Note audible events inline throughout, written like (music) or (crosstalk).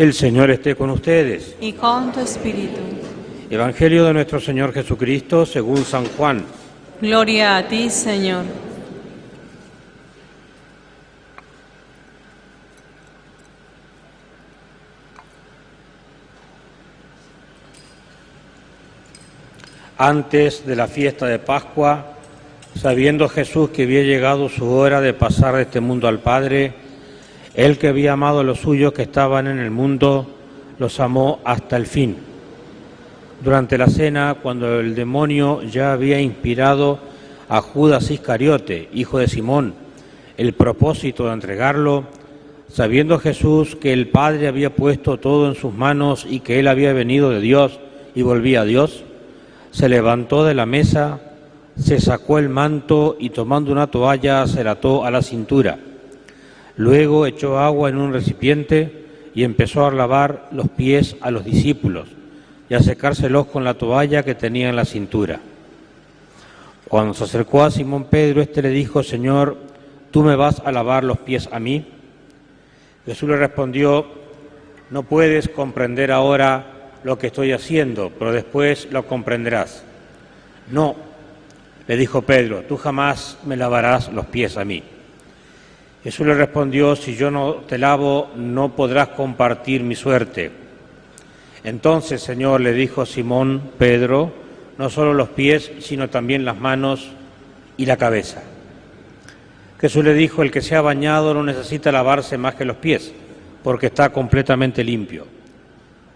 El Señor esté con ustedes. y con tu espíritu. Evangelio de nuestro Señor Jesucristo según San Juan. Gloria a ti, Señor. Antes de la fiesta de Pascua, sabiendo Jesús que había llegado su hora de pasar de este mundo al Padre, Él que había amado a los suyos que estaban en el mundo, los amó hasta el fin. Durante la cena, cuando el demonio ya había inspirado a Judas Iscariote, hijo de Simón, el propósito de entregarlo, sabiendo Jesús que el Padre había puesto todo en sus manos y que Él había venido de Dios y volvía a Dios, se levantó de la mesa, se sacó el manto y tomando una toalla se la ató a la cintura. Luego echó agua en un recipiente y empezó a lavar los pies a los discípulos y a secárselos con la toalla que tenía en la cintura. Cuando se acercó a Simón Pedro, éste le dijo, Señor, ¿tú me vas a lavar los pies a mí? Jesús le respondió, no puedes comprender ahora lo que estoy haciendo, pero después lo comprenderás. No, le dijo Pedro, tú jamás me lavarás los pies a mí. Jesús le respondió, si yo no te lavo, no podrás compartir mi suerte. Entonces, Señor, le dijo Simón Pedro, no solo los pies, sino también las manos y la cabeza. Jesús le dijo, el que se ha bañado no necesita lavarse más que los pies, porque está completamente limpio.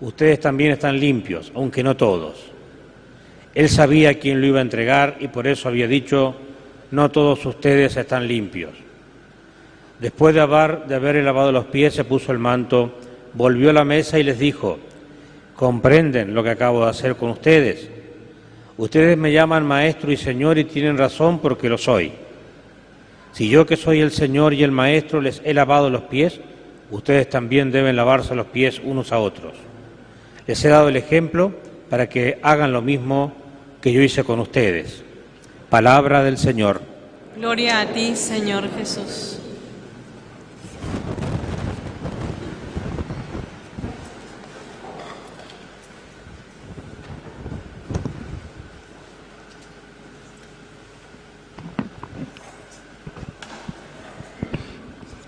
Ustedes también están limpios, aunque no todos. Él sabía quién lo iba a entregar y por eso había dicho, no todos ustedes están limpios. Después de haber, lavado los pies, se puso el manto, volvió a la mesa y les dijo, comprenden lo que acabo de hacer con ustedes. Ustedes me llaman maestro y señor y tienen razón porque lo soy. Si yo que soy el Señor y el Maestro les he lavado los pies, ustedes también deben lavarse los pies unos a otros. Les he dado el ejemplo para que hagan lo mismo que yo hice con ustedes. Palabra del Señor. Gloria a ti, Señor Jesús.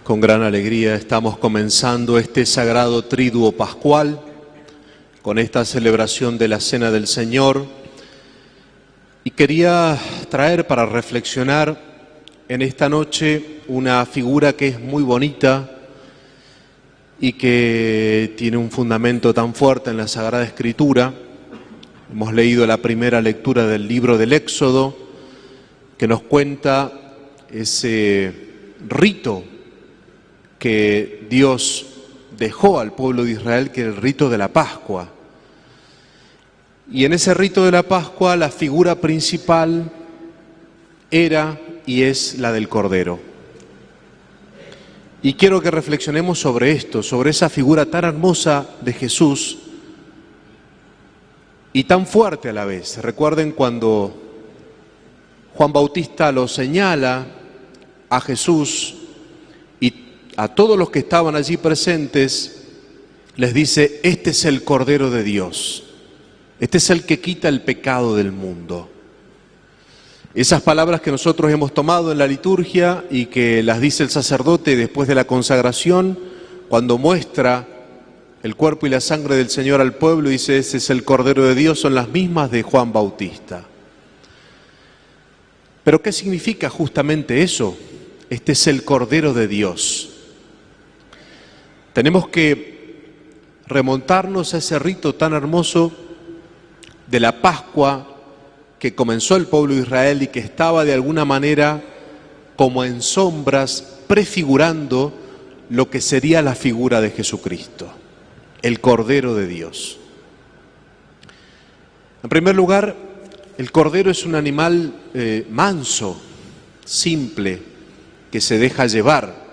Con gran alegría estamos comenzando este sagrado triduo pascual con esta celebración de la Cena del Señor y quería traer para reflexionar en esta noche una figura que es muy bonita y que tiene un fundamento tan fuerte en la Sagrada Escritura. Hemos leído la primera lectura del libro del Éxodo que nos cuenta ese rito que Dios dejó al pueblo de Israel, que era el rito de la Pascua. Y en ese rito de la Pascua la figura principal era y es la del Cordero. Y quiero que reflexionemos sobre esto, sobre esa figura tan hermosa de Jesús y tan fuerte a la vez. Recuerden cuando Juan Bautista lo señala a Jesús a todos los que estaban allí presentes, les dice, este es el Cordero de Dios, este es el que quita el pecado del mundo. Esas palabras que nosotros hemos tomado en la liturgia y que las dice el sacerdote después de la consagración, cuando muestra el cuerpo y la sangre del Señor al pueblo, dice, ese es el Cordero de Dios, son las mismas de Juan Bautista. Pero ¿qué significa justamente eso? Este es el Cordero de Dios. Tenemos que remontarnos a ese rito tan hermoso de la Pascua que comenzó el pueblo de Israel y que estaba de alguna manera como en sombras prefigurando lo que sería la figura de Jesucristo, el Cordero de Dios. En primer lugar, el Cordero es un animal eh, manso, simple, que se deja llevar.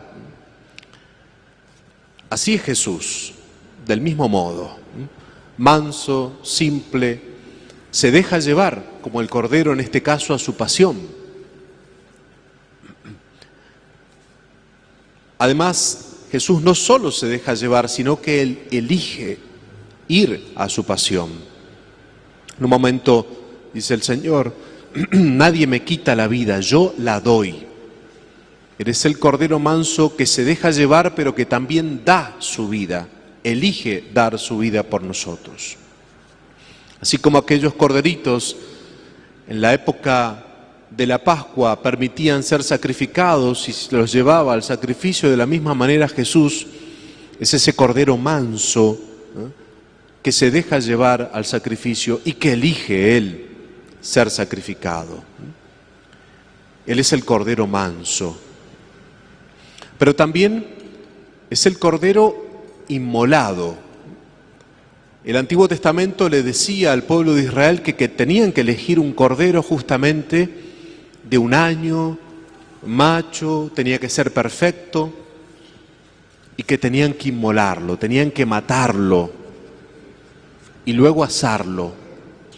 Así es Jesús, del mismo modo, manso, simple, se deja llevar, como el Cordero en este caso, a su pasión. Además, Jesús no solo se deja llevar, sino que Él elige ir a su pasión. En un momento dice el Señor, (clears throat) nadie me quita la vida, yo la doy. Eres el cordero manso que se deja llevar, pero que también da su vida, elige dar su vida por nosotros. Así como aquellos corderitos en la época de la Pascua permitían ser sacrificados y se los llevaba al sacrificio, de la misma manera Jesús es ese cordero manso que se deja llevar al sacrificio y que elige Él ser sacrificado. Él es el cordero manso, pero también es el cordero inmolado. El Antiguo Testamento le decía al pueblo de Israel que, tenían que elegir un cordero justamente de un año, macho, tenía que ser perfecto y que tenían que inmolarlo, tenían que matarlo y luego asarlo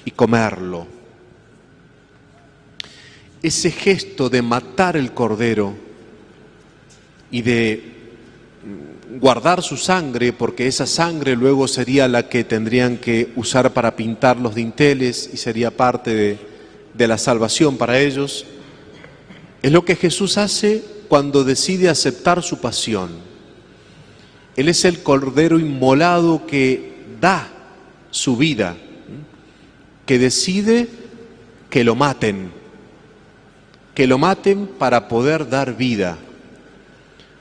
y comerlo. Ese gesto de matar el cordero y de guardar su sangre, porque esa sangre luego sería la que tendrían que usar para pintar los dinteles y sería parte de, la salvación para ellos, es lo que Jesús hace cuando decide aceptar su pasión. Él es el cordero inmolado que da su vida, que decide que lo maten, que lo maten para poder dar vida.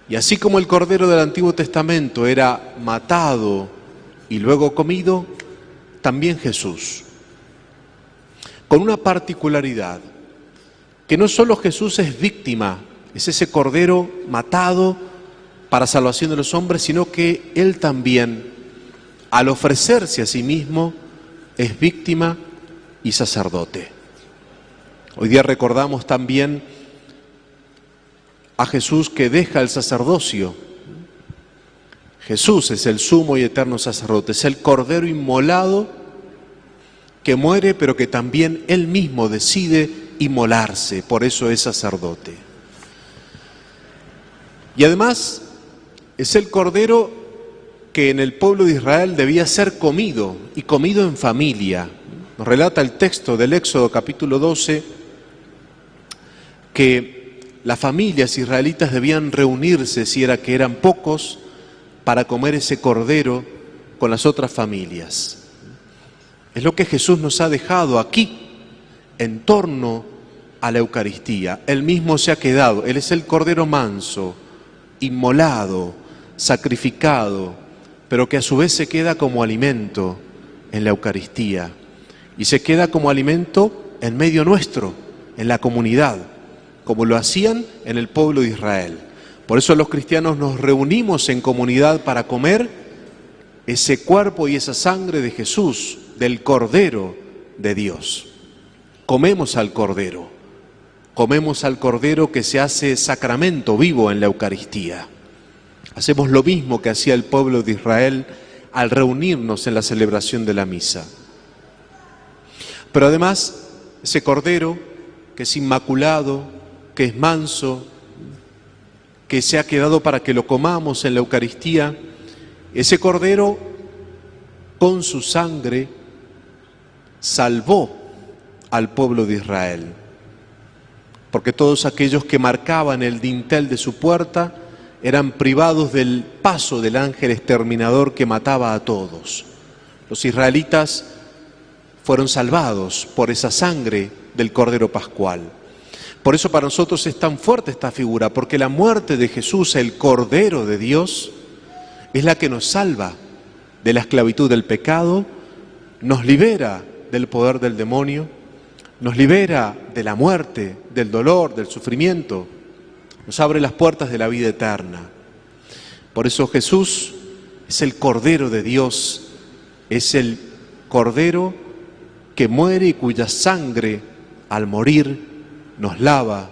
Y así como el cordero del Antiguo Testamento era matado y luego comido, también Jesús, con una particularidad que no solo Jesús es víctima, es ese cordero matado para salvación de los hombres, sino que Él también, al ofrecerse a sí mismo, es víctima y sacerdote. Hoy día recordamos también a Jesús que deja el sacerdocio. Jesús es el sumo y eterno sacerdote, es el cordero inmolado que muere, pero que también Él mismo decide inmolarse, por eso es sacerdote. Y además es el cordero que en el pueblo de Israel debía ser comido y comido en familia. Nos relata el texto del Éxodo capítulo 12 que las familias israelitas debían reunirse, si era que eran pocos, para comer ese cordero con las otras familias. Es lo que Jesús nos ha dejado aquí en torno a la Eucaristía. Él mismo se ha quedado, Él es el Cordero manso, inmolado, sacrificado, pero que a su vez se queda como alimento en la Eucaristía. Y se queda como alimento en medio nuestro, en la comunidad, como lo hacían en el pueblo de Israel. Por eso los cristianos nos reunimos en comunidad para comer ese cuerpo y esa sangre de Jesús, del Cordero de Dios comemos al Cordero, comemos al Cordero que se hace sacramento vivo en la Eucaristía. Hacemos lo mismo que hacía el pueblo de Israel al reunirnos en la celebración de la misa. Pero además, ese Cordero que es inmaculado, que es manso, que se ha quedado para que lo comamos en la Eucaristía, ese Cordero con su sangre salvó al pueblo de Israel. Porque todos aquellos que marcaban el dintel de su puerta eran privados del paso del ángel exterminador que mataba a todos. Los israelitas fueron salvados por esa sangre del Cordero Pascual. Por eso para nosotros es tan fuerte esta figura, porque la muerte de Jesús, el Cordero de Dios, es la que nos salva de la esclavitud del pecado, nos libera del poder del demonio nos libera de la muerte, del dolor, del sufrimiento, nos abre las puertas de la vida eterna. Por eso Jesús es el Cordero de Dios, es el Cordero que muere y cuya sangre al morir nos lava,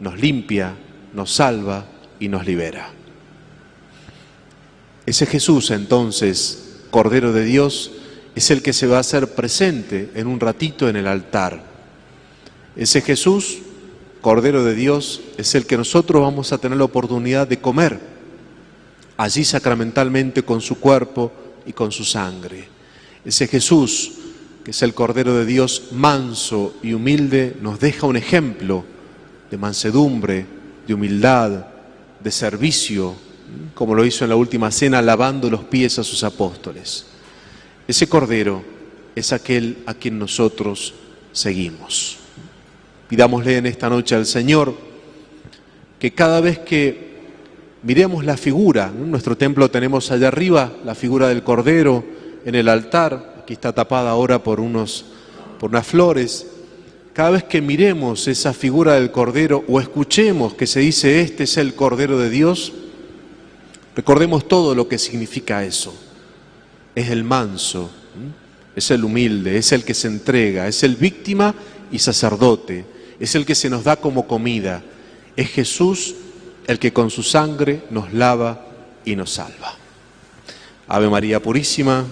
nos limpia, nos salva y nos libera. Ese Jesús entonces, Cordero de Dios, es el que se va a hacer presente en un ratito en el altar ese Jesús, Cordero de Dios, es el que nosotros vamos a tener la oportunidad de comer allí sacramentalmente con su cuerpo y con su sangre. Ese Jesús, que es el Cordero de Dios manso y humilde, nos deja un ejemplo de mansedumbre, de humildad, de servicio, como lo hizo en la última cena, lavando los pies a sus apóstoles. Ese Cordero es aquel a quien nosotros seguimos. Pidámosle en esta noche al Señor que cada vez que miremos la figura, en nuestro templo tenemos allá arriba la figura del Cordero en el altar, aquí está tapada ahora por, unos, por unas flores, cada vez que miremos esa figura del Cordero o escuchemos que se dice este es el Cordero de Dios, recordemos todo lo que significa eso. Es el manso, es el humilde, es el que se entrega, es el víctima y sacerdote, es el que se nos da como comida, es Jesús el que con su sangre nos lava y nos salva. Ave María Purísima.